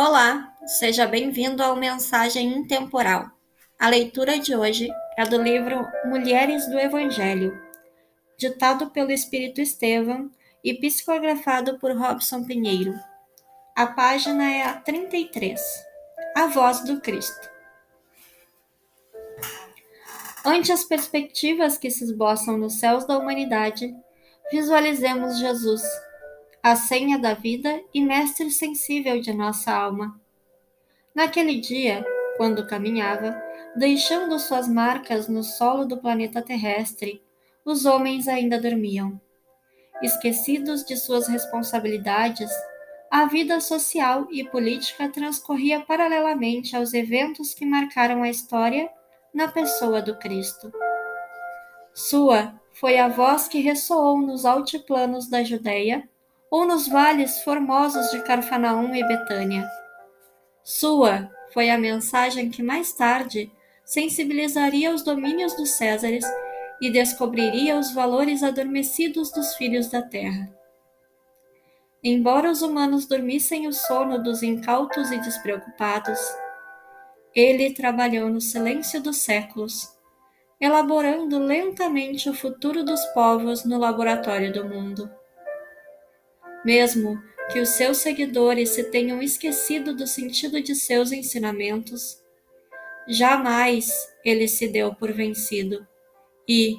Olá, seja bem-vindo ao Mensagem Intemporal. A leitura de hoje é do livro Mulheres do Evangelho, ditado pelo Espírito Estevão e psicografado por Robson Pinheiro. A página é a 33. A voz do Cristo. Ante as perspectivas que se esboçam nos céus da humanidade, visualizemos Jesus a senha da vida e mestre sensível de nossa alma. Naquele dia, quando caminhava, deixando suas marcas no solo do planeta terrestre, os homens ainda dormiam. Esquecidos de suas responsabilidades, a vida social e política transcorria paralelamente aos eventos que marcaram a história na pessoa do Cristo. Sua foi a voz que ressoou nos altiplanos da Judéia ou nos vales formosos de Carfanaum e Betânia. Sua foi a mensagem que mais tarde sensibilizaria os domínios dos Césares e descobriria os valores adormecidos dos filhos da terra. Embora os humanos dormissem o sono dos incautos e despreocupados, ele trabalhou no silêncio dos séculos, elaborando lentamente o futuro dos povos no laboratório do mundo. Mesmo que os seus seguidores se tenham esquecido do sentido de seus ensinamentos, jamais ele se deu por vencido. E,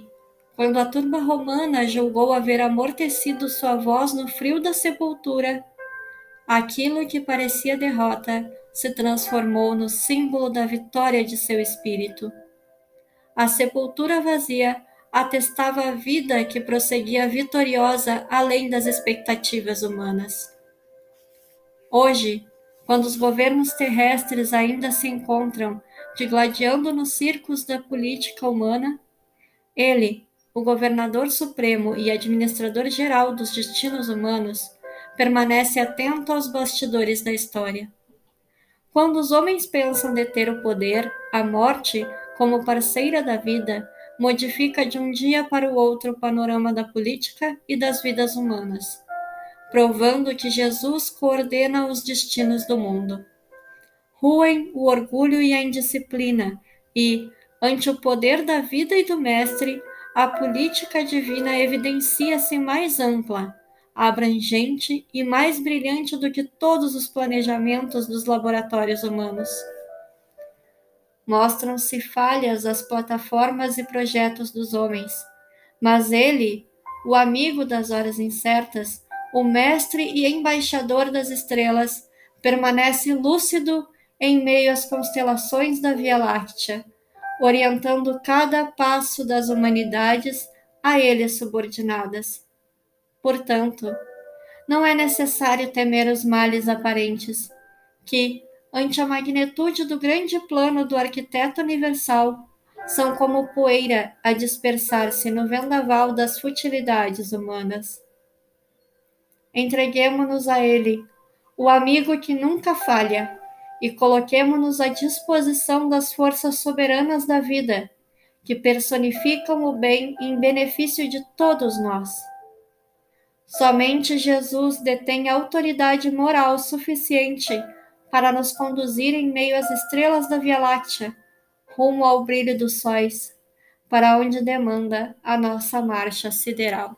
quando a turba romana julgou haver amortecido sua voz no frio da sepultura, aquilo que parecia derrota se transformou no símbolo da vitória de seu espírito. A sepultura vazia atestava a vida que prosseguia vitoriosa além das expectativas humanas. Hoje, quando os governos terrestres ainda se encontram digladiando nos circos da política humana, ele, o governador supremo e administrador geral dos destinos humanos, permanece atento aos bastidores da história. Quando os homens pensam deter o poder, a morte, como parceira da vida, modifica de um dia para o outro o panorama da política e das vidas humanas, provando que Jesus coordena os destinos do mundo. Ruem o orgulho e a indisciplina, e, ante o poder da vida e do Mestre, a política divina evidencia-se mais ampla, abrangente e mais brilhante do que todos os planejamentos dos laboratórios humanos. Mostram-se falhas as plataformas e projetos dos homens, mas ele, o amigo das horas incertas, o mestre e embaixador das estrelas, permanece lúcido em meio às constelações da Via Láctea, orientando cada passo das humanidades a ele subordinadas. Portanto, não é necessário temer os males aparentes, que, ante a magnitude do grande plano do arquiteto universal, são como poeira a dispersar-se no vendaval das futilidades humanas. Entreguemo-nos a Ele, o amigo que nunca falha, e coloquemo-nos à disposição das forças soberanas da vida, que personificam o bem em benefício de todos nós. Somente Jesus detém autoridade moral suficiente para nos conduzir em meio às estrelas da Via Láctea, rumo ao brilho dos sóis, para onde demanda a nossa marcha sideral.